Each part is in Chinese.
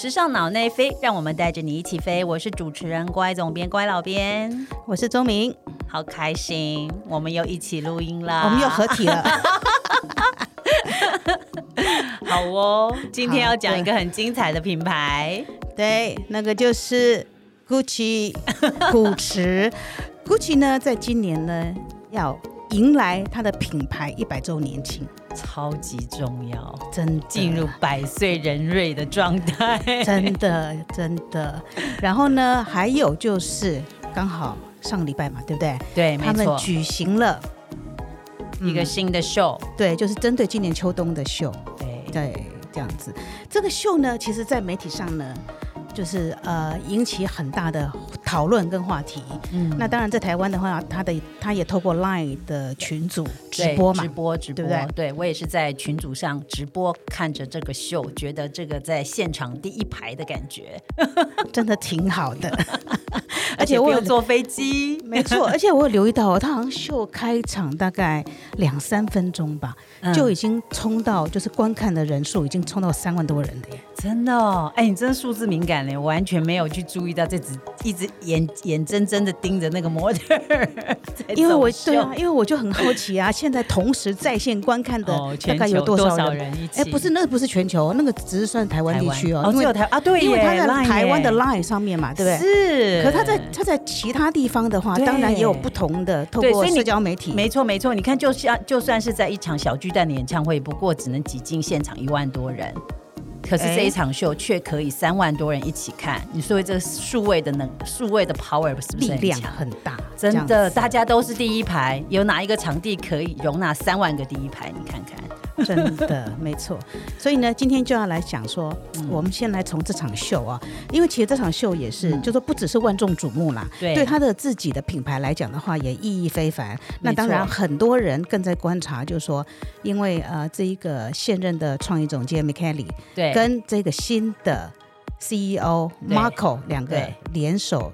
时尚脑内飞，让我们带着你一起飞。我是主持人乖总编、乖老编，我是周明，好开心，我们又一起录音了，我们又合体了。好哦，今天要讲一个很精彩的品牌，对，那个就是 Gucci 古驰。Gucci 呢，在今年呢要迎来它的品牌一百周年庆。超级重要，真进入百岁人瑞的状态，真的真的。然后呢，还有就是刚好上个礼拜嘛，对不对？对，他们举行了一个新的秀，对，就是针对今年秋冬的秀，对对，这样子。这个秀呢，其实在媒体上呢。就是呃引起很大的讨论跟话题。嗯，那当然在台湾的话，他的他也透过 Line 的群组直播嘛，直播直播，对不对？对我也是在群组上直播看着这个秀，觉得这个在现场第一排的感觉 真的挺好的。而且我有坐飞机，没错。而且我有留意到，他好像秀开场大概两三分钟吧，就已经冲到，就是观看的人数已经冲到三万多人的耶。真的哦，哎，你真的数字敏感嘞，我完全没有去注意到，这只一直眼眼睁睁的盯着那个模特，因为我对啊，因为我就很好奇啊，现在同时在线观看的大概有多少人？哎，不是，那个不是全球，那个只是算台湾地区哦，只有台啊，对，因为他在台湾的 Line 上面嘛，对不对？是，可他在他在其他地方的话，当然也有不同的透过社交媒体，没错没错，你看，就像就算是在一场小巨蛋的演唱会，不过只能挤进现场一万多人。可是这一场秀却可以三万多人一起看，你说这数位的能数位的 power 是不是力量很大？真的，大家都是第一排，有哪一个场地可以容纳三万个第一排？你看看。真的没错，所以呢，今天就要来讲说，我们先来从这场秀啊，因为其实这场秀也是，就说不只是万众瞩目啦，对，对他的自己的品牌来讲的话，也意义非凡。那当然，很多人更在观察，就是说，因为呃，这一个现任的创意总监 m i k e l y 对，跟这个新的 CEO Marco 两个联手。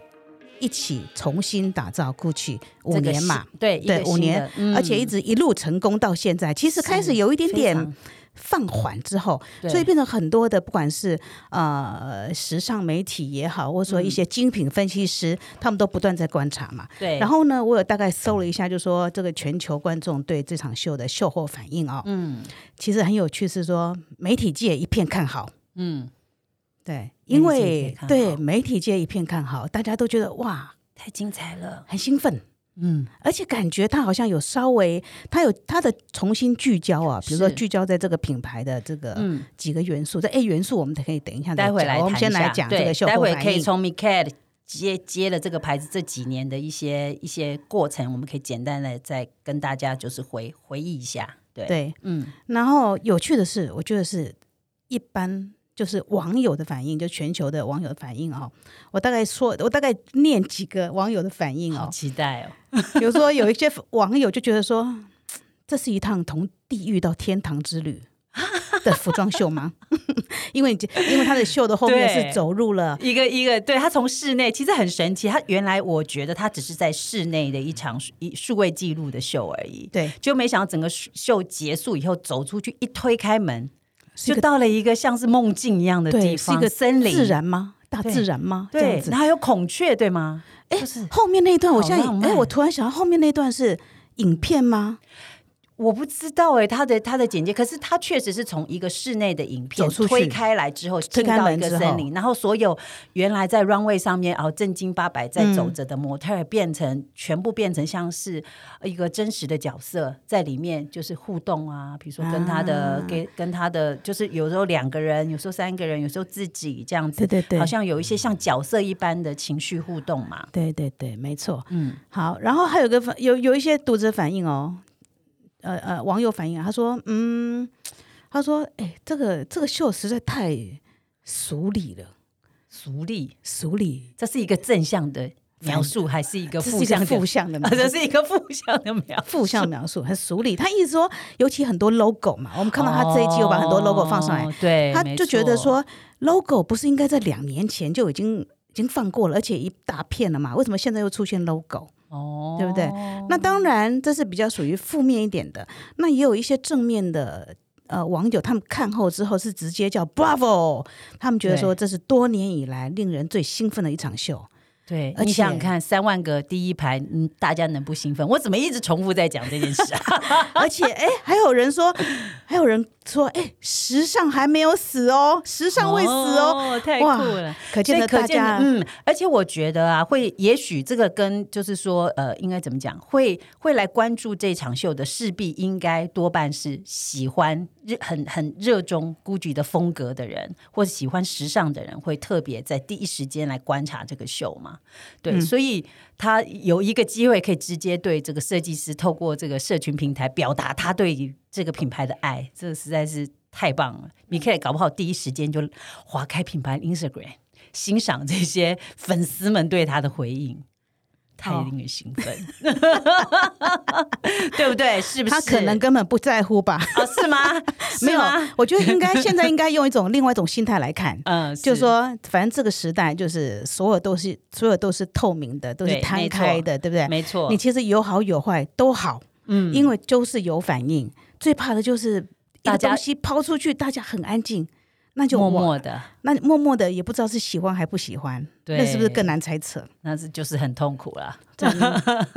一起重新打造 GUCCI 五年嘛？对对，五年，而且一直一路成功到现在。其实开始有一点点放缓之后，所以变成很多的，不管是呃时尚媒体也好，或者说一些精品分析师，他们都不断在观察嘛。对。然后呢，我有大概搜了一下，就说这个全球观众对这场秀的秀后反应啊，嗯，其实很有趣，是说媒体界一片看好，嗯。对，因为对媒体界一片看好，大家都觉得哇，太精彩了，很兴奋，嗯，而且感觉他好像有稍微，他有他的重新聚焦啊，比如说聚焦在这个品牌的这个几个元素，这 A 元素我们可以等一下待会来我们先来讲这个秀待会可以从 Mikel 接接了这个牌子这几年的一些一些过程，我们可以简单的再跟大家就是回回忆一下，对。对，嗯，然后有趣的是，我觉得是一般。就是网友的反应，就全球的网友的反应哦。我大概说，我大概念几个网友的反应哦。期待哦。比如说，有一些网友就觉得说，这是一趟从地狱到天堂之旅的服装秀吗？因为因为他的秀的后面是走入了一个一个，对他从室内其实很神奇。他原来我觉得他只是在室内的一场一数位记录的秀而已。对，就没想到整个秀结束以后走出去，一推开门。就到了一个像是梦境一样的地方，是一个森林，自然吗？大自然吗？对，然后有孔雀，对吗？哎，后面那一段，我现在哎，我突然想到后面那段是影片吗？我不知道哎，他的他的简介，可是他确实是从一个室内的影片推开来之后，进到一个森林，然后所有原来在 runway 上面哦正经八百在走着的模特，变成全部变成像是一个真实的角色在里面，就是互动啊，比如说跟他的给跟他的，就是有时候两个人，有时候三个人，有时候自己这样子，对对对，好像有一些像角色一般的情绪互动嘛，对对对，没错，嗯，好，然后还有个反有有一些读者反应哦。呃呃，网友反映啊，他说，嗯，他说，哎，这个这个秀实在太俗礼了，俗礼，俗礼，这是一个正向的描述，还是一个负向负向的？这是一个负向的描负向描述，很俗礼。他意思说，尤其很多 logo 嘛，我们看到他这一季又把很多 logo 放上来，对，他就觉得说，logo 不是应该在两年前就已经已经放过了，而且一大片了嘛？为什么现在又出现 logo？哦，对不对？那当然，这是比较属于负面一点的。那也有一些正面的呃网友他们看后之后是直接叫 Bravo，他们觉得说这是多年以来令人最兴奋的一场秀。对，你想想看，三万个第一排，嗯，大家能不兴奋？我怎么一直重复在讲这件事啊？而且，哎，还有人说，还有人说，哎，时尚还没有死哦，时尚未死哦，太酷了！可见的大家，嗯，而且我觉得啊，会，也许这个跟就是说，呃，应该怎么讲？会会来关注这场秀的，势必应该多半是喜欢热很很热衷 GUCCI 的风格的人，或者喜欢时尚的人，会特别在第一时间来观察这个秀嘛？对，所以他有一个机会可以直接对这个设计师透过这个社群平台表达他对这个品牌的爱，这个实在是太棒了。你可以搞不好第一时间就划开品牌 Instagram，欣赏这些粉丝们对他的回应。太令人兴奋，对不对？是不是？他可能根本不在乎吧？啊，是吗？没有，我觉得应该现在应该用一种 另外一种心态来看，嗯，就是说，反正这个时代就是所有都是所有都是透明的，都是摊开的，对不对？没错，你其实有好有坏都好，嗯，因为就是有反应，最怕的就是把东西抛出去，大家很安静。那就默默的，那默默的也不知道是喜欢还不喜欢，那是不是更难猜测？那是就是很痛苦了，真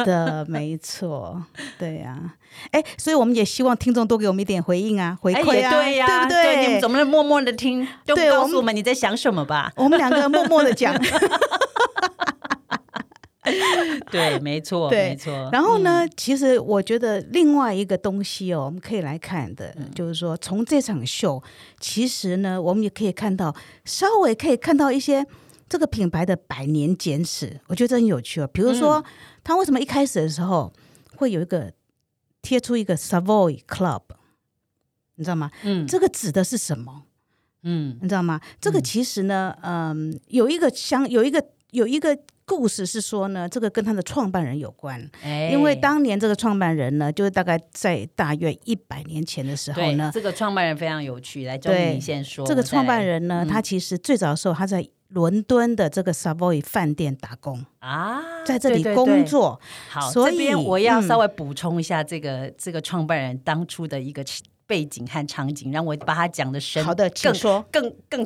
的没错，对呀，哎，所以我们也希望听众多给我们一点回应啊，回馈啊，对呀，对不对？你们怎么能默默的听？就告诉我们你在想什么吧。我们两个默默的讲。对，没错，没错。然后呢，其实我觉得另外一个东西哦，我们可以来看的，就是说从这场秀，其实呢，我们也可以看到，稍微可以看到一些这个品牌的百年简史，我觉得这很有趣哦。比如说，他为什么一开始的时候会有一个贴出一个 Savoy Club，你知道吗？嗯，这个指的是什么？嗯，你知道吗？这个其实呢，嗯，有一个相有一个有一个。故事是说呢，这个跟他的创办人有关，因为当年这个创办人呢，就是大概在大约一百年前的时候呢，这个创办人非常有趣，来周你先说。这个创办人呢，他其实最早的时候他在伦敦的这个 Savoy 饭店打工啊，在这里工作。好，这边我要稍微补充一下这个这个创办人当初的一个背景和场景，让我把他讲的深，好的，请说，更更。更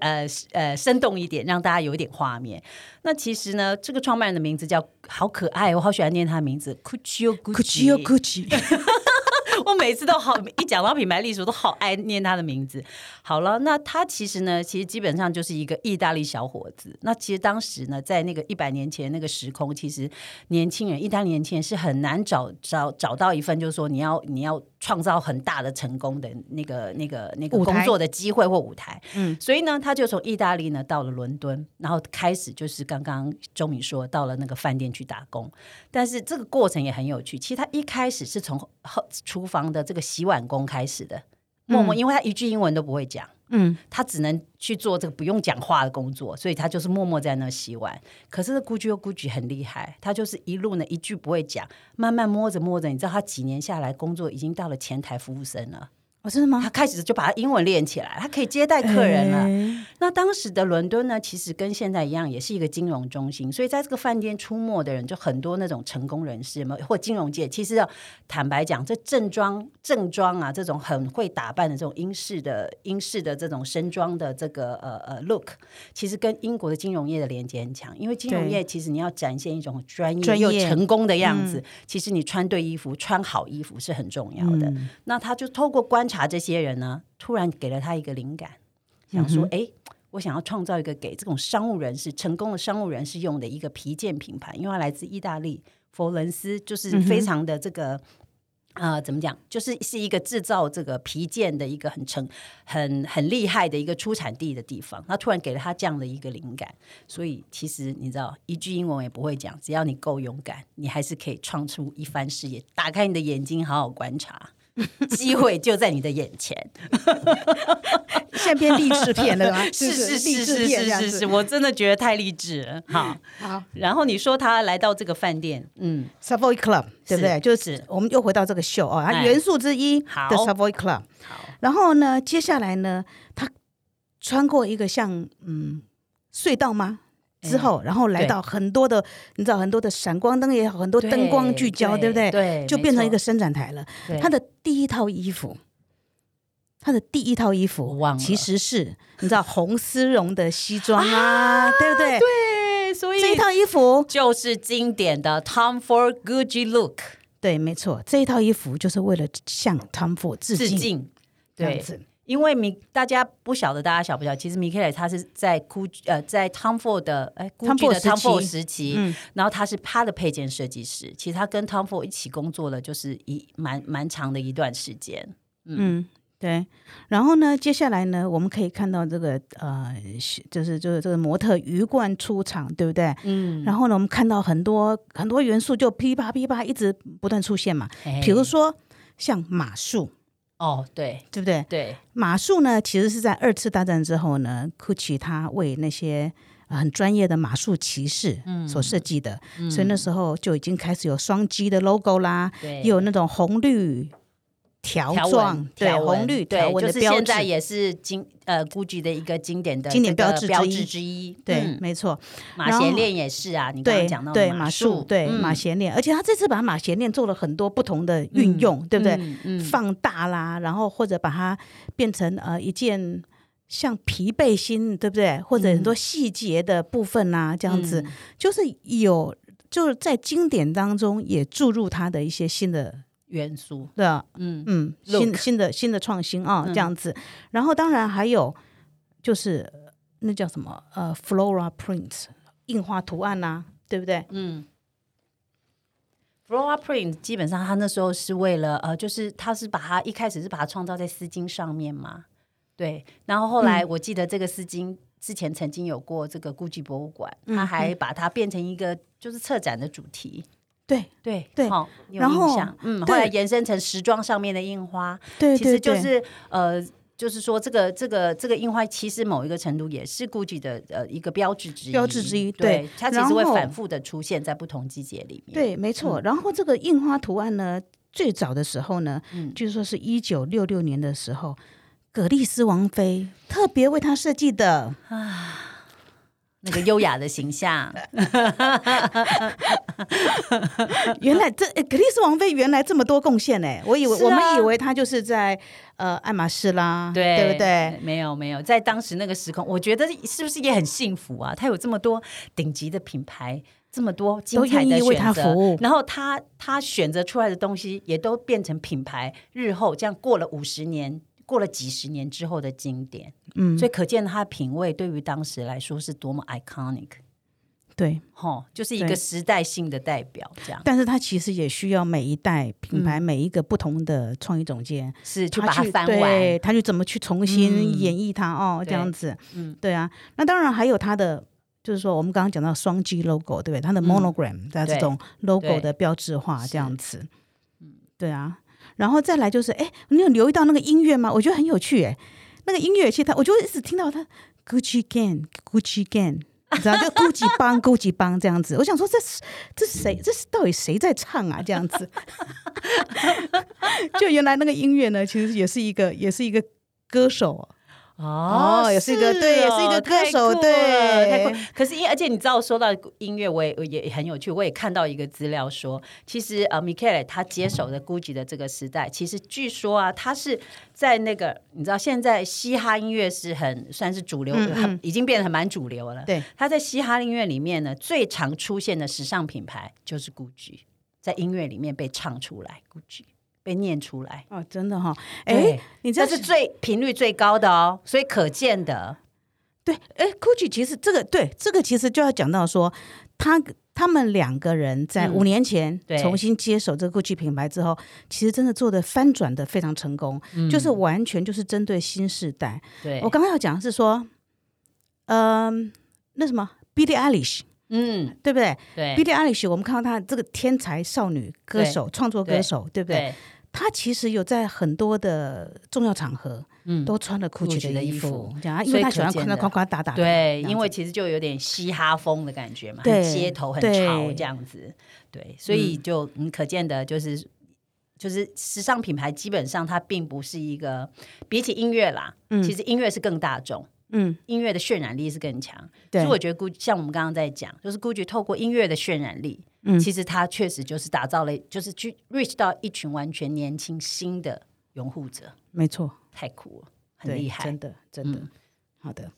呃呃生动一点，让大家有一点画面。那其实呢，这个创办人的名字叫好可爱，我好喜欢念他的名字，Gucci Gucci Gucci。我每次都好一讲到品牌历史，我都好爱念他的名字。好了，那他其实呢，其实基本上就是一个意大利小伙子。那其实当时呢，在那个一百年前那个时空，其实年轻人，意大利年轻人是很难找找找到一份，就是说你要你要创造很大的成功的那个那个那个工作的机会或舞台。嗯，所以呢，他就从意大利呢到了伦敦，然后开始就是刚刚周敏说到了那个饭店去打工。但是这个过程也很有趣。其实他一开始是从后厨房的这个洗碗工开始的，默默，因为他一句英文都不会讲，嗯，他只能去做这个不用讲话的工作，所以他就是默默在那洗碗。可是估计又估计很厉害，他就是一路呢一句不会讲，慢慢摸着摸着，你知道他几年下来工作已经到了前台服务生了。哦，真的吗？他开始就把他英文练起来，他可以接待客人了。那当时的伦敦呢，其实跟现在一样，也是一个金融中心，所以在这个饭店出没的人就很多，那种成功人士嘛，或金融界。其实要坦白讲，这正装正装啊，这种很会打扮的这种英式的英式的这种身装的这个呃呃 look，其实跟英国的金融业的连接很强。因为金融业其实你要展现一种专业又成功的样子，其实你穿对衣服、穿好衣服是很重要的。那他就透过观查这些人呢，突然给了他一个灵感，想说：“哎，我想要创造一个给这种商务人士、成功的商务人士用的一个皮件品牌，因为它来自意大利佛伦斯，就是非常的这个啊，怎么讲，就是是一个制造这个皮件的一个很成、很很厉害的一个出产地的地方。他突然给了他这样的一个灵感，所以其实你知道，一句英文也不会讲，只要你够勇敢，你还是可以创出一番事业。打开你的眼睛，好好观察。” 机会就在你的眼前，像片励志片了 吗？是是是是是是是，我真的觉得太励志了。好，好。然后你说他来到这个饭店，嗯，Savoy Club，对不对？就是我们又回到这个秀哦，它元素之一的 Savoy Club。好，然后呢，接下来呢，他穿过一个像嗯隧道吗？之后，然后来到很多的，你知道很多的闪光灯也好，很多灯光聚焦，对不对？对，就变成一个伸展台了。他的第一套衣服他的第一套衣服其实是你知道红丝绒的西装啊，对不对？对，所以这一套衣服就是经典的 Tom Ford Gucci look。对，没错，这一套衣服就是为了向 Tom Ford 致敬。对，因为米大家不晓得，大家晓不晓得？其实米凯雷他是在 Gucci 呃，在 Tom Ford 的哎 Gucci 的 Tom Ford 时期，然后他是他的配件设计师。其实他跟 Tom Ford 一起工作了，就是一蛮蛮长的一段时间。嗯。对，然后呢，接下来呢，我们可以看到这个呃，就是就是这个模特鱼贯出场，对不对？嗯。然后呢，我们看到很多很多元素就噼啪噼啪一直不断出现嘛。比如说像马术。哦，对，对不对？对。马术呢，其实是在二次大战之后呢，GUCCI 他为那些很专业的马术骑士所设计的，所以那时候就已经开始有双击的 logo 啦，也有那种红绿。条状对红绿条纹的标志，现在也是经呃 GUCCI 的一个经典的经典标志标志之一。对，没错，马衔链也是啊。你刚刚讲到对马术，对马衔链，而且他这次把马衔链做了很多不同的运用，对不对？放大啦，然后或者把它变成呃一件像皮背心，对不对？或者很多细节的部分啊，这样子就是有就是在经典当中也注入它的一些新的。元素对啊，嗯嗯，新新的新的创新啊，这样子。然后当然还有就是那叫什么呃，Flora Print 印花图案呐，对不对？嗯，Flora Print 基本上它那时候是为了呃，就是它是把它一开始是把它创造在丝巾上面嘛，对。然后后来我记得这个丝巾之前曾经有过这个 GUCCI 博物馆，他还把它变成一个就是策展的主题。对对对。好，然后嗯，后来延伸成时装上面的印花，对，其实就是呃，就是说这个这个这个印花，其实某一个程度也是 GUCCI 的呃一个标志之一，标志之一，对，它其实会反复的出现在不同季节里面，对，没错。然后这个印花图案呢，最早的时候呢，据说是一九六六年的时候，葛丽斯王妃特别为他设计的啊。那个优雅的形象，原来这格丽斯王妃原来这么多贡献呢？我以为我们以为她就是在呃爱马仕啦，对对不对？没有没有，在当时那个时空，我觉得是不是也很幸福啊？她有这么多顶级的品牌，这么多精彩的选择，然后她她选择出来的东西也都变成品牌，日后这样过了五十年。过了几十年之后的经典，嗯，所以可见他的品味对于当时来说是多么 iconic，对，哈，就是一个时代性的代表，这样。但是它其实也需要每一代品牌每一个不同的创意总监是去把它翻完，他就怎么去重新演绎它哦，这样子，嗯，对啊。那当然还有它的，就是说我们刚刚讲到双 G logo，对不对？它的 monogram 的这种 logo 的标志化，这样子，嗯，对啊。然后再来就是，哎，你有留意到那个音乐吗？我觉得很有趣，哎，那个音乐其实他，我就一直听到它 Gucci Gang，Gucci Gang，你知道就 Gucci 帮，Gucci 帮这样子。我想说，这是这是谁？这是到底谁在唱啊？这样子，就原来那个音乐呢，其实也是一个，也是一个歌手。哦，也是一个对，也是一个歌手，对。可是，因而且你知道，说到音乐，我也也很有趣。我也看到一个资料说，其实呃，Michele 他接手的 Gucci 的这个时代，其实据说啊，他是在那个你知道，现在嘻哈音乐是很算是主流，已经变得很蛮主流了。对，他在嘻哈音乐里面呢，最常出现的时尚品牌就是 Gucci，在音乐里面被唱出来，Gucci。被念出来。哦，真的哈，哎，你这是最频率最高的哦，所以可见的，对，哎，Gucci 其实这个对这个其实就要讲到说，他他们两个人在五年前重新接手这个 Gucci 品牌之后，其实真的做的翻转的非常成功，就是完全就是针对新时代。对我刚刚要讲的是说，嗯，那什么 Billie Eilish，嗯，对不对？对，Billie Eilish，我们看到她这个天才少女歌手、创作歌手，对。不对？她其实有在很多的重要场合，嗯，都穿了 Gucci 的衣服，这样，因为她喜欢穿的。夸夸打打。对，因为其实就有点嘻哈风的感觉嘛，很街头很潮这样子。对，所以就你可见的就是，就是时尚品牌基本上它并不是一个比起音乐啦，其实音乐是更大众，嗯，音乐的渲染力是更强。所以我觉得 Gucci 像我们刚刚在讲，就是 Gucci 透过音乐的渲染力。嗯，其实它确实就是打造了，就是去 reach 到一群完全年轻新的拥护者，没错，太酷了，很厉害，真的，真的，好的。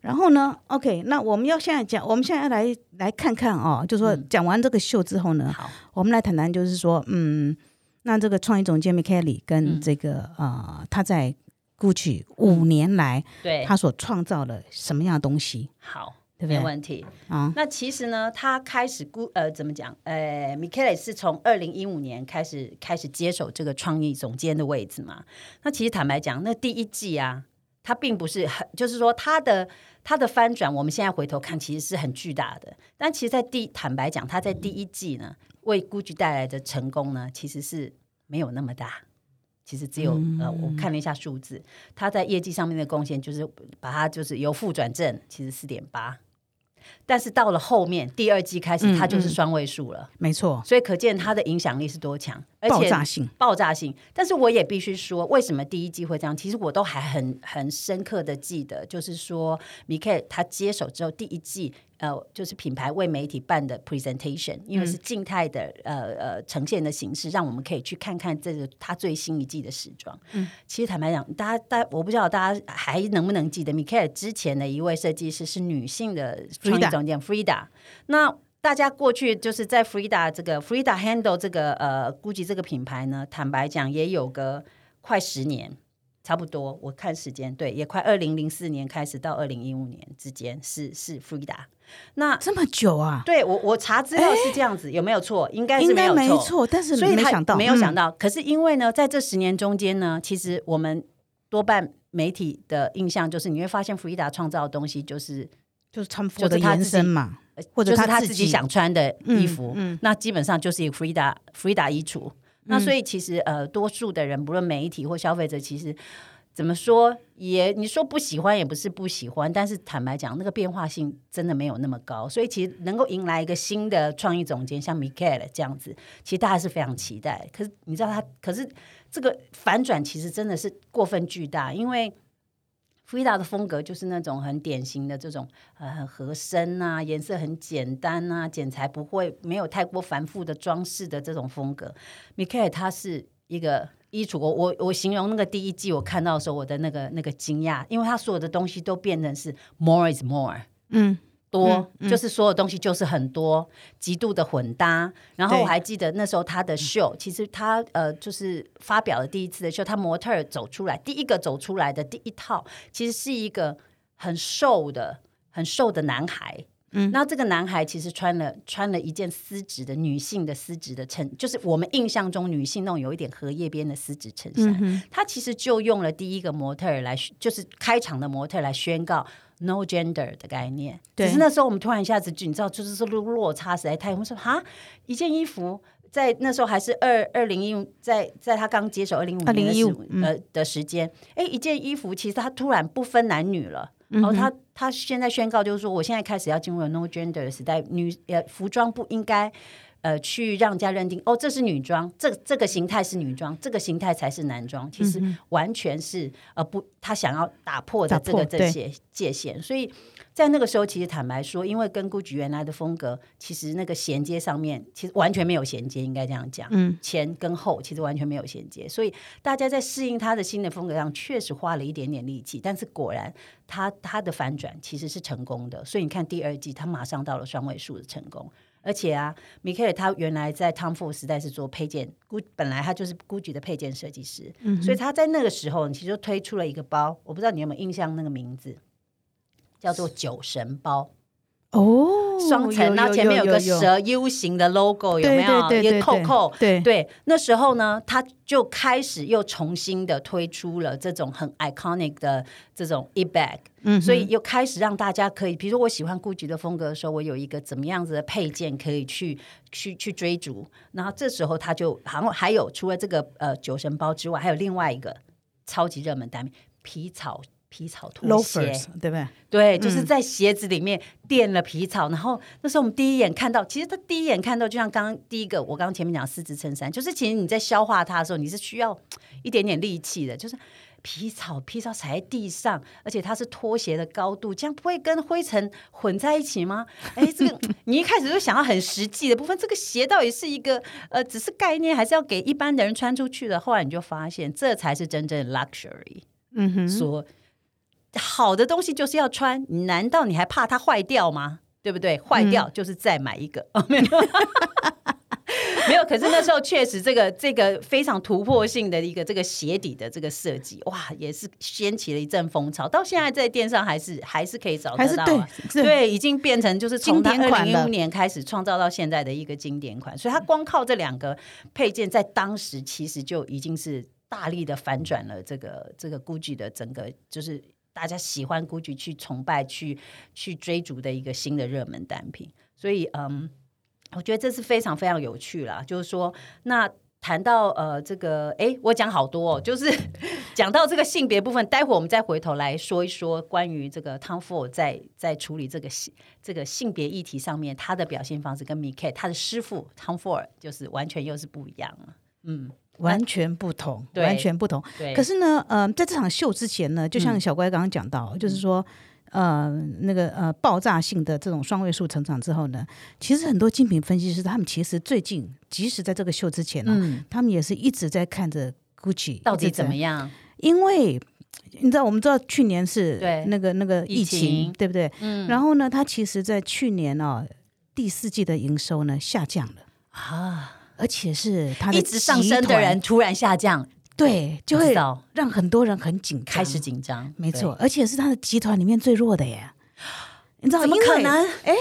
然后呢？OK，那我们要现在讲，我们现在来来看看哦，就说讲完这个秀之后呢，好，我们来谈谈，就是说，嗯，那这个创意总监 m i k e l y 跟这个呃，他在 Gucci 五年来，对，他所创造了什么样的东西？好，对没问题啊。那其实呢，他开始 Gu 呃，怎么讲？呃 m i k e l 是从二零一五年开始开始接手这个创意总监的位置嘛。那其实坦白讲，那第一季啊。他并不是很，就是说他的他的翻转，我们现在回头看，其实是很巨大的。但其实，在第坦白讲，他在第一季呢，为 GUCCI 带来的成功呢，其实是没有那么大。其实只有呃，我看了一下数字，他在业绩上面的贡献，就是把它就是由负转正，其实四点八。但是到了后面第二季开始，它就是双位数了，没错。所以可见它的影响力是多强，而且爆炸性，爆炸性。但是我也必须说，为什么第一季会这样？其实我都还很很深刻的记得，就是说米凯他接手之后第一季。呃，就是品牌为媒体办的 presentation，因为是静态的呃呃呈现的形式，让我们可以去看看这个他最新一季的时装。嗯，其实坦白讲，大家大我不知道大家还能不能记得 m i k a e 之前的一位设计师是女性的创意总监 Frida。那大家过去就是在 Frida 这个 Frida handle 这个呃估计这个品牌呢，坦白讲也有个快十年。差不多，我看时间，对，也快二零零四年开始到二零一五年之间是是 Frida，那这么久啊？对我我查资料是这样子，有没有错？应该是没有错，但是所以没想到。没有想到，可是因为呢，在这十年中间呢，其实我们多半媒体的印象就是你会发现 Frida 创造的东西就是就是穿服的延伸嘛，或者他自己想穿的衣服，嗯那基本上就是一个 Frida Frida 衣橱。那所以其实呃，多数的人不论媒体或消费者，其实怎么说也你说不喜欢也不是不喜欢，但是坦白讲，那个变化性真的没有那么高。所以其实能够迎来一个新的创意总监，像 Michael 这样子，其实大家是非常期待。可是你知道他，可是这个反转其实真的是过分巨大，因为。福伊达的风格就是那种很典型的这种呃很合身呐，颜色很简单呐，剪裁不会没有太过繁复的装饰的这种风格。米凯尔他是一个衣橱，我我我形容那个第一季我看到的时候，我的那个那个惊讶，因为他所有的东西都变成是 more is more，嗯。多就是所有东西就是很多，极度的混搭。然后我还记得那时候他的秀，其实他呃就是发表了第一次的秀，他模特走出来，第一个走出来的第一套，其实是一个很瘦的、很瘦的男孩。嗯，那这个男孩其实穿了穿了一件丝质的女性的丝质的衬，就是我们印象中女性那种有一点荷叶边的丝质衬衫。他其实就用了第一个模特来，就是开场的模特来宣告。No gender 的概念，只是那时候我们突然一下子就你知道，就是说落落差实在太。我们说哈，一件衣服在那时候还是二二零一，在在他刚接手二零五年的呃的时间，哎，一件衣服其实他突然不分男女了。然后他他现在宣告就是说，我现在开始要进入了 No gender 的时代，女呃服装不应该。呃，去让人家认定哦，这是女装，这这个形态是女装，这个形态才是男装。其实完全是呃不，他想要打破的这个这些界限。所以在那个时候，其实坦白说，因为跟 GUCCI 原来的风格，其实那个衔接上面其实完全没有衔接，应该这样讲。嗯，前跟后其实完全没有衔接，所以大家在适应他的新的风格上，确实花了一点点力气。但是果然，他他的反转其实是成功的。所以你看第二季，他马上到了双位数的成功。而且啊，米凯尔他原来在 Tom Ford 时代是做配件，估本来他就是 GUCCI 的配件设计师，所以他在那个时候其实就推出了一个包，我不知道你有没有印象那个名字，叫做酒神包。哦，双层，然后前面有个蛇 U 型的 logo，有没有？一个扣扣，对对。那时候呢，他就开始又重新的推出了这种很 iconic 的这种 e bag，嗯，所以又开始让大家可以，比如说我喜欢 GUCCI 的风格的时候，我有一个怎么样子的配件可以去去去追逐。然后这时候他就，好像还有除了这个呃酒神包之外，还有另外一个超级热门单品皮草。皮草拖鞋，对不对？对，就是在鞋子里面垫了皮草。然后那时候我们第一眼看到，其实他第一眼看到，就像刚刚第一个，我刚刚前面讲丝质衬衫，就是其实你在消化它的时候，你是需要一点点力气的。就是皮草皮草踩在地上，而且它是拖鞋的高度，这样不会跟灰尘混在一起吗？哎，这个你一开始就想要很实际的部分，这个鞋到底是一个呃，只是概念，还是要给一般的人穿出去的？后来你就发现，这才是真正的 luxury。嗯哼，说好的东西就是要穿，难道你还怕它坏掉吗？对不对？坏掉就是再买一个。没有，可是那时候确实这个这个非常突破性的一个这个鞋底的这个设计，哇，也是掀起了一阵风潮。到现在在店上还是还是可以找得到，对，已经变成就是从二零一五年开始创造到现在的一个经典款。所以它光靠这两个配件，在当时其实就已经是大力的反转了这个这个 GUCCI 的整个就是大家喜欢 GUCCI 去崇拜去去追逐的一个新的热门单品。所以，嗯。我觉得这是非常非常有趣啦，就是说，那谈到呃这个，哎，我讲好多，哦，就是 讲到这个性别部分，待会我们再回头来说一说关于这个 Tom Ford 在在处理这个性这个性别议题上面，他的表现方式跟 m i k a 他的师傅 Tom Ford 就是完全又是不一样了，嗯，完全不同，完全不同。可是呢，呃，在这场秀之前呢，就像小乖刚刚讲到，就是说。呃，那个呃，爆炸性的这种双位数成长之后呢，其实很多精品分析师他们其实最近，即使在这个秀之前呢，他们也是一直在看着 Gucci 到底怎么样。因为你知道，我们知道去年是那个那个疫情，对不对？嗯。然后呢，它其实在去年哦第四季的营收呢下降了啊，而且是他一直上升的人突然下降。对，就会让很多人很紧，开始紧张。没错，而且是他的集团里面最弱的耶。你知道怎么可能？哎，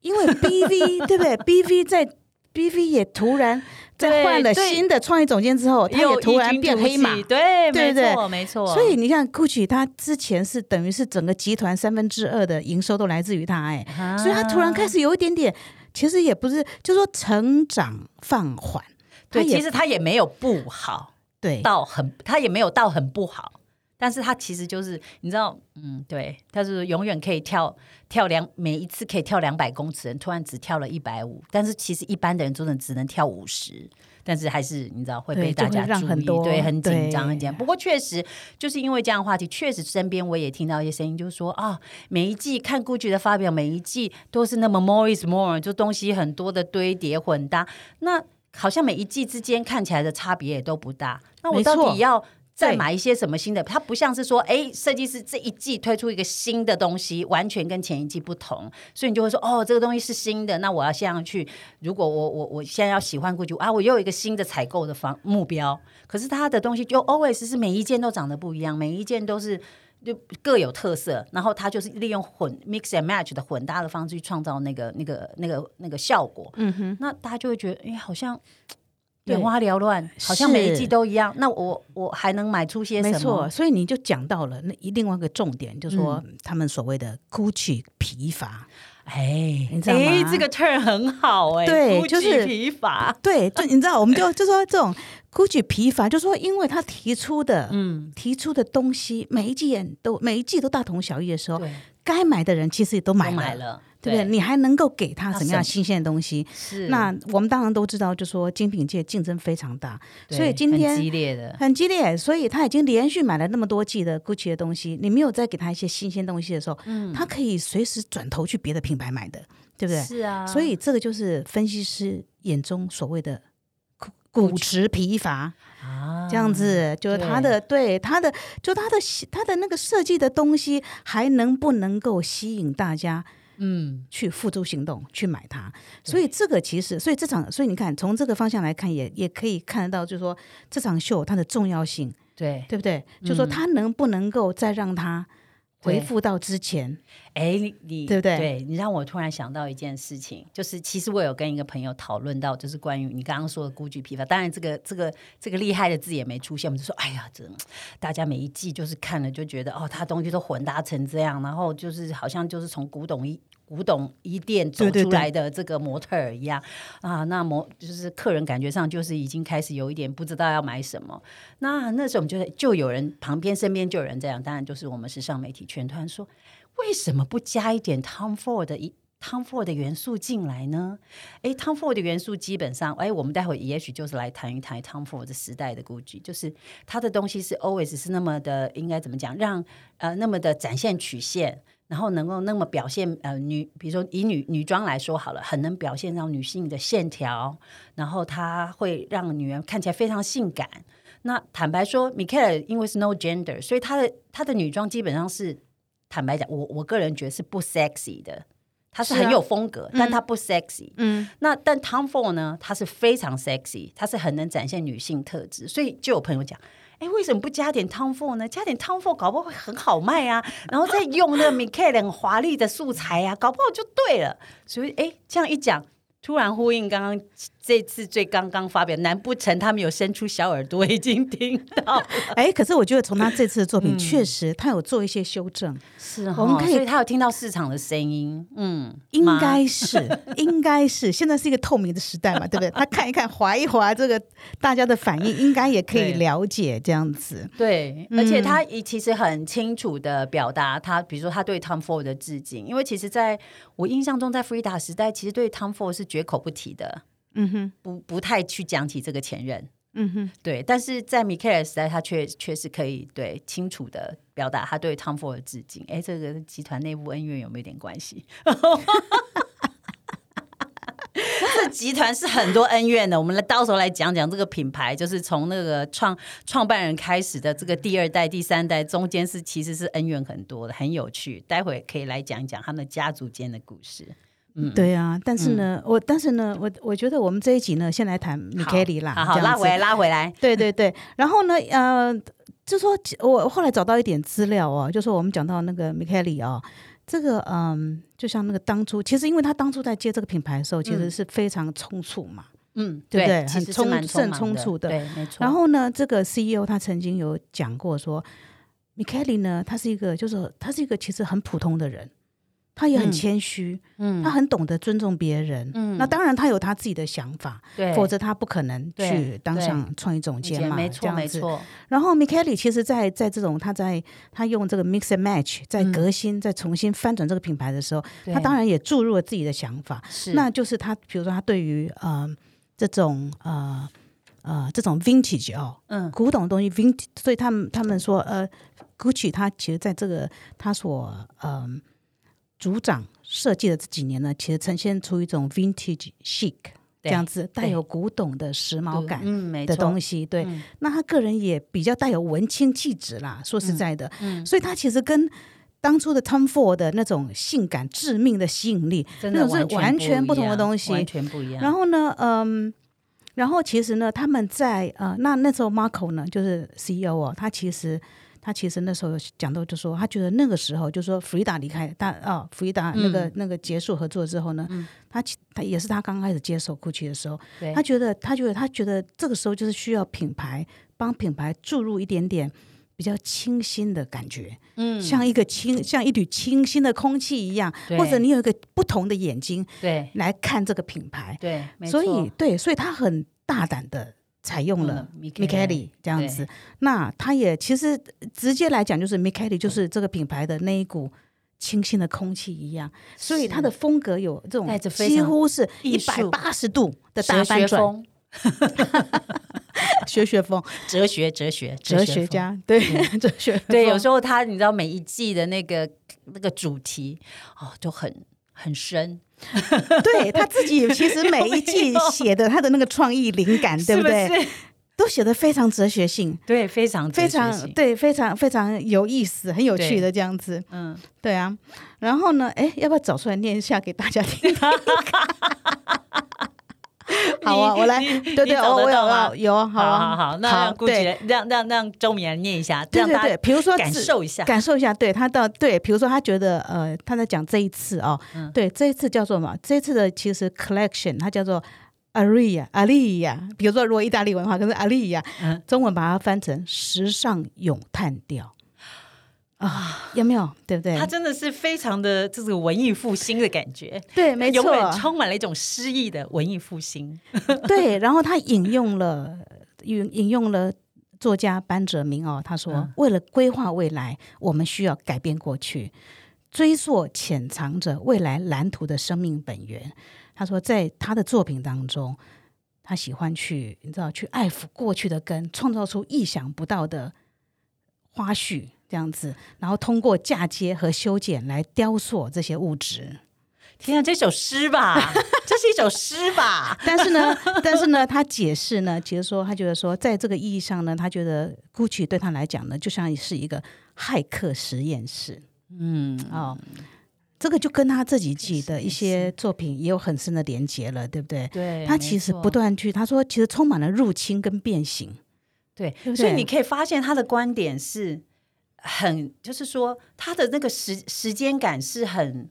因为 BV 对不对？BV 在 BV 也突然在换了新的创意总监之后，他也突然变黑马。对，没错，没错。所以你看 GUCCI，他之前是等于是整个集团三分之二的营收都来自于他，哎，所以他突然开始有一点点，其实也不是，就说成长放缓。对，其实他也没有不好。对，到很，他也没有到很不好，但是他其实就是你知道，嗯，对，他是永远可以跳跳两，每一次可以跳两百公尺，人突然只跳了一百五，但是其实一般的人真的只能跳五十，但是还是你知道会被大家注意，对，很紧张，很紧张。不过确实就是因为这样的话题，确实身边我也听到一些声音，就是说啊，每一季看 GUCCI 的发表，每一季都是那么 more is more，就东西很多的堆叠混搭，那。好像每一季之间看起来的差别也都不大，那我到底要再买一些什么新的？它不像是说，哎，设计师这一季推出一个新的东西，完全跟前一季不同，所以你就会说，哦，这个东西是新的，那我要先要去。如果我我我现在要喜欢过去啊，我又有一个新的采购的方目标，可是它的东西就 always 是每一件都长得不一样，每一件都是。就各有特色，然后他就是利用混 mix and match 的混搭的方式去创造那个那个那个那个效果。嗯哼，那大家就会觉得，哎，好像眼花缭乱，好像每一季都一样。那我我还能买出些什么？没错，所以你就讲到了那另外一个重点，就是说他们所谓的 Gucci 疲乏。哎，你知道吗？这个 turn 很好哎，对，就是疲乏。对，就你知道，我们就 就说这种。Gucci 疲乏，就说因为他提出的，嗯，提出的东西每一季都每一季都大同小异的时候，该买的人其实也都买了，对不对？你还能够给他什么样新鲜的东西？是。那我们当然都知道，就说精品界竞争非常大，所以今天很激烈的，很激烈。所以他已经连续买了那么多季的 Gucci 的东西，你没有再给他一些新鲜东西的时候，嗯，他可以随时转头去别的品牌买的，对不对？是啊。所以这个就是分析师眼中所谓的。骨质疲乏啊，这样子就是他的对他的就他的他的那个设计的东西还能不能够吸引大家嗯去付诸行动去买它？所以这个其实所以这场所以你看从这个方向来看也也可以看得到，就是说这场秀它的重要性对对不对？就说它能不能够再让它。回复到之前，哎，你对不对？对你让我突然想到一件事情，就是其实我有跟一个朋友讨论到，就是关于你刚刚说的孤举批发。当然，这个这个这个厉害的字也没出现，我们就说，哎呀，这大家每一季就是看了就觉得，哦，他东西都混搭成这样，然后就是好像就是从古董一。古董一店走出来的这个模特儿一样啊，那模就是客人感觉上就是已经开始有一点不知道要买什么。那那时候我们就就有人旁边身边就有人这样，当然就是我们时尚媒体全团说，为什么不加一点 Tom Ford 的一 Tom Ford 的元素进来呢？哎，Tom Ford 的元素基本上，哎，我们待会也许就是来谈一谈 Tom Ford 时代的故事，就是他的东西是 always 是那么的，应该怎么讲，让呃那么的展现曲线。然后能够那么表现呃女，比如说以女女装来说好了，很能表现到女性的线条，然后它会让女人看起来非常性感。那坦白说，Mikael 因为是 no gender，所以她的她的女装基本上是坦白讲，我我个人觉得是不 sexy 的，她是很有风格，但她不 sexy。嗯，那但 Tom Ford 呢，她是非常 sexy，她是很能展现女性特质，所以就有朋友讲。哎，为什么不加点 Tom Ford 呢？加点 Tom Ford 搞不好会很好卖啊，然后再用那个 Michael 很华丽的素材啊，搞不好就对了。所以，哎，这样一讲。突然呼应刚刚这次最刚刚发表，难不成他们有伸出小耳朵已经听到？哎，可是我觉得从他这次的作品，确实他有做一些修正，是我们可以，所以他有听到市场的声音。嗯，应该是，应该是，现在是一个透明的时代嘛，对不对？他看一看，划一划这个大家的反应，应该也可以了解这样子。对，而且他也其实很清楚的表达他，比如说他对 Tom Ford 的致敬，因为其实在我印象中，在 Frida 时代，其实对 Tom Ford 是。绝口不提的，嗯哼，不不太去讲起这个前任，嗯哼，对。但是在米凯尔时代，他却确实可以对清楚的表达他对 Tom Ford 的致敬。哎，这个集团内部恩怨有没有点关系？这集团是很多恩怨的。我们来到时候来讲讲这个品牌，就是从那个创创办人开始的这个第二代、第三代，中间是其实是恩怨很多的，很有趣。待会可以来讲一讲他们家族间的故事。嗯，对啊，但是呢，我但是呢，我我觉得我们这一集呢，先来谈米凯里啦，好，拉回来，拉回来，对对对，然后呢，呃，就说我后来找到一点资料哦，就说我们讲到那个米凯里啊，这个嗯，就像那个当初，其实因为他当初在接这个品牌的时候，其实是非常匆促嘛，嗯，对不对？很冲很匆促的，对，没错。然后呢，这个 CEO 他曾经有讲过说，米凯里呢，他是一个，就是他是一个其实很普通的人。他也很谦虚，嗯，他很懂得尊重别人，嗯，那当然他有他自己的想法，对，否则他不可能去当上创意总监嘛，没错没错。然后 Michele 其实，在在这种他在他用这个 mix and match，在革新，在重新翻转这个品牌的时候，他当然也注入了自己的想法，是，那就是他比如说他对于呃这种呃呃这种 vintage 哦，嗯，古董的东西 vintage，所以他们他们说呃 Gucci 他其实在这个他所嗯。组长设计的这几年呢，其实呈现出一种 vintage chic 这样子带有古董的时髦感的东西。对，那他个人也比较带有文青气质啦。说实在的，所以他其实跟当初的 Tom Ford 的那种性感致命的吸引力，那种是完全不同的东西，完全不一样。然后呢，嗯，然后其实呢，他们在呃，那那时候 Marco 呢，就是 CEO 哦，他其实。他其实那时候讲到，就说他觉得那个时候，就说弗里达离开，他啊，弗里达那个那个结束合作之后呢，他他也是他刚开始接手 GUCCI 的时候，他觉得他觉得他觉得这个时候就是需要品牌帮品牌注入一点点比较清新的感觉，嗯，像一个清像一缕清新的空气一样，或者你有一个不同的眼睛，对，来看这个品牌，对，所以对，所以他很大胆的。采用了 Michele 这样子，那它也其实直接来讲，就是 Michele 就是这个品牌的那一股清新的空气一样，所以它的风格有这种几乎是一百八十度的大翻转，学学风，哲学哲学哲学家，对哲学对，有时候他你知道每一季的那个那个主题哦，就很很深。对他自己其实每一季写的他的那个创意灵感，对不对？都写的非常哲学性，对，非常非常对，非常非常有意思，很有趣的这样子。嗯，对啊。然后呢，哎，要不要找出来念一下给大家听？好啊，我来，对对，我有有，好好好，那让对，让让让周明来念一下，对对对，比如说感受一下，感受一下，对他的对，比如说他觉得呃，他在讲这一次哦，对，这一次叫做嘛，这一次的其实 collection 它叫做 aria aria，比如说如果意大利文化，可是 aria，中文把它翻成时尚咏叹调。啊，有没有？对不对？他真的是非常的这个文艺复兴的感觉，对，没错，充满了一种诗意的文艺复兴。对，然后他引用了引引用了作家班哲明哦，他说：“为了规划未来，我们需要改变过去。”追溯潜藏着未来蓝图的生命本源。他说，在他的作品当中，他喜欢去，你知道，去爱抚过去的根，创造出意想不到的花絮，这样子，然后通过嫁接和修剪来雕塑这些物质。天啊，这首诗吧，这是一首诗吧？但是呢，但是呢，他解释呢，其实说他觉得说，在这个意义上呢，他觉得 Gucci 对他来讲呢，就像是一个骇客实验室。嗯，哦，这个就跟他这几季的一些作品也有很深的连结了，对不对？对，他其实不断去，他说其实充满了入侵跟变形。对，所以你可以发现他的观点是很，就是说他的那个时时间感是很。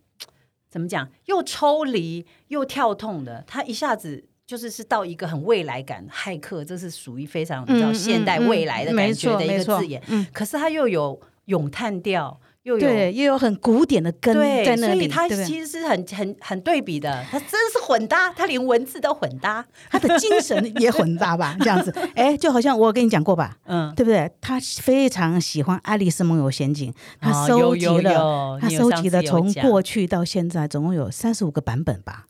怎么讲？又抽离又跳痛的，他一下子就是是到一个很未来感，骇客，这是属于非常叫现代未来的感觉的一个字眼。嗯，可是他又有咏叹调。又有又有很古典的根在那里，所以它其实是很很很对比的。它真的是混搭，它连文字都混搭，它的精神也混搭吧？这样子，哎，就好像我跟你讲过吧，嗯，对不对？他非常喜欢《爱丽丝梦游仙境》，他收集了，他收集了从过去到现在总共有三十五个版本吧。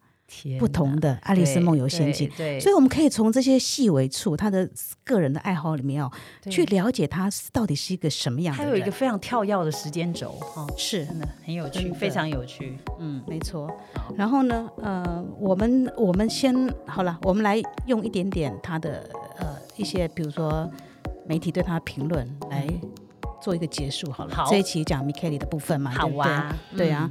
不同的《爱丽丝梦游仙境》，所以我们可以从这些细微处，他的个人的爱好里面哦，去了解他到底是一个什么样的。他有一个非常跳跃的时间轴，哦，是真的很有趣，非常有趣。嗯，没错。然后呢，呃，我们我们先好了，我们来用一点点他的呃一些，比如说媒体对他的评论来做一个结束好了。好，这一期讲 Michele 的部分嘛，好啊，对啊。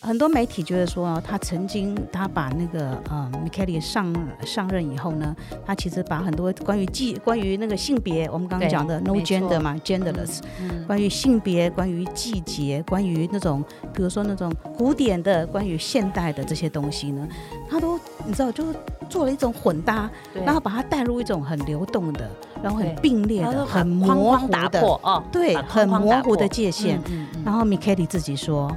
很多媒体觉得说，他曾经他把那个呃 m i k e l 上上任以后呢，他其实把很多关于季关于那个性别，我们刚刚讲的 no gender 嘛，genderless，关于性别，关于季节，关于那种比如说那种古典的，关于现代的这些东西呢，他都你知道，就做了一种混搭，然后把它带入一种很流动的，然后很并列的，很模糊的，哦，对，很模糊的界限。然后 k e l 自己说。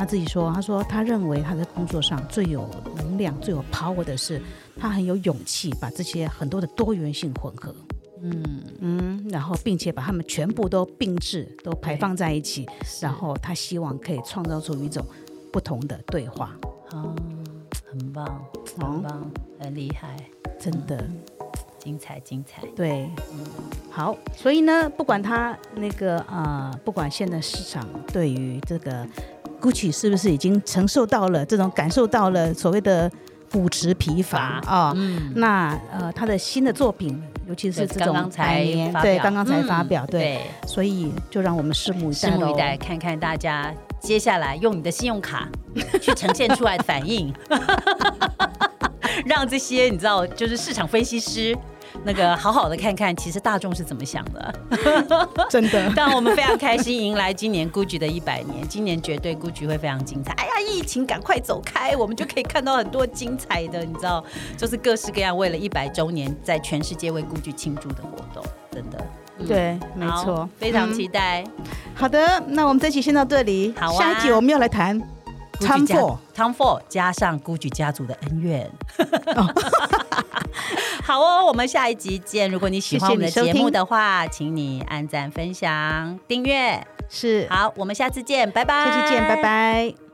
他自己说：“他说他认为他在工作上最有能量、最有 power 的是，他很有勇气把这些很多的多元性混合，嗯嗯，然后并且把他们全部都并置、都排放在一起，然后他希望可以创造出一种不同的对话。哦，很棒，很棒，很厉害，真的精彩，精彩。对，嗯，好。所以呢，不管他那个呃，不管现在市场对于这个。” Gucci 是不是已经承受到了这种感受到了所谓的骨质疲乏啊？嗯，那呃，他的新的作品，尤其是这种百年，对，刚刚才发表，对，所以就让我们拭目以待，拭目以待，看看大家接下来用你的信用卡去呈现出来的反应，让这些你知道，就是市场分析师。那个好好的看看，其实大众是怎么想的，真的。但我们非常开心迎来今年 GUCCI 的一百年，今年绝对 GUCCI 会非常精彩。哎呀，疫情赶快走开，我们就可以看到很多精彩的，你知道，就是各式各样为了一百周年，在全世界为 GUCCI 庆祝的活动，真的。对，没错，非常期待。好的，那我们这期先到这里，好，下一集我们要来谈。Tom Ford，Tom Ford 加上 Gucci 家族的恩怨。好哦，我们下一集见。如果你喜欢我们的节目的话，请你按赞、分享、订阅。是，好，我们下次见，拜拜。下期见，拜拜。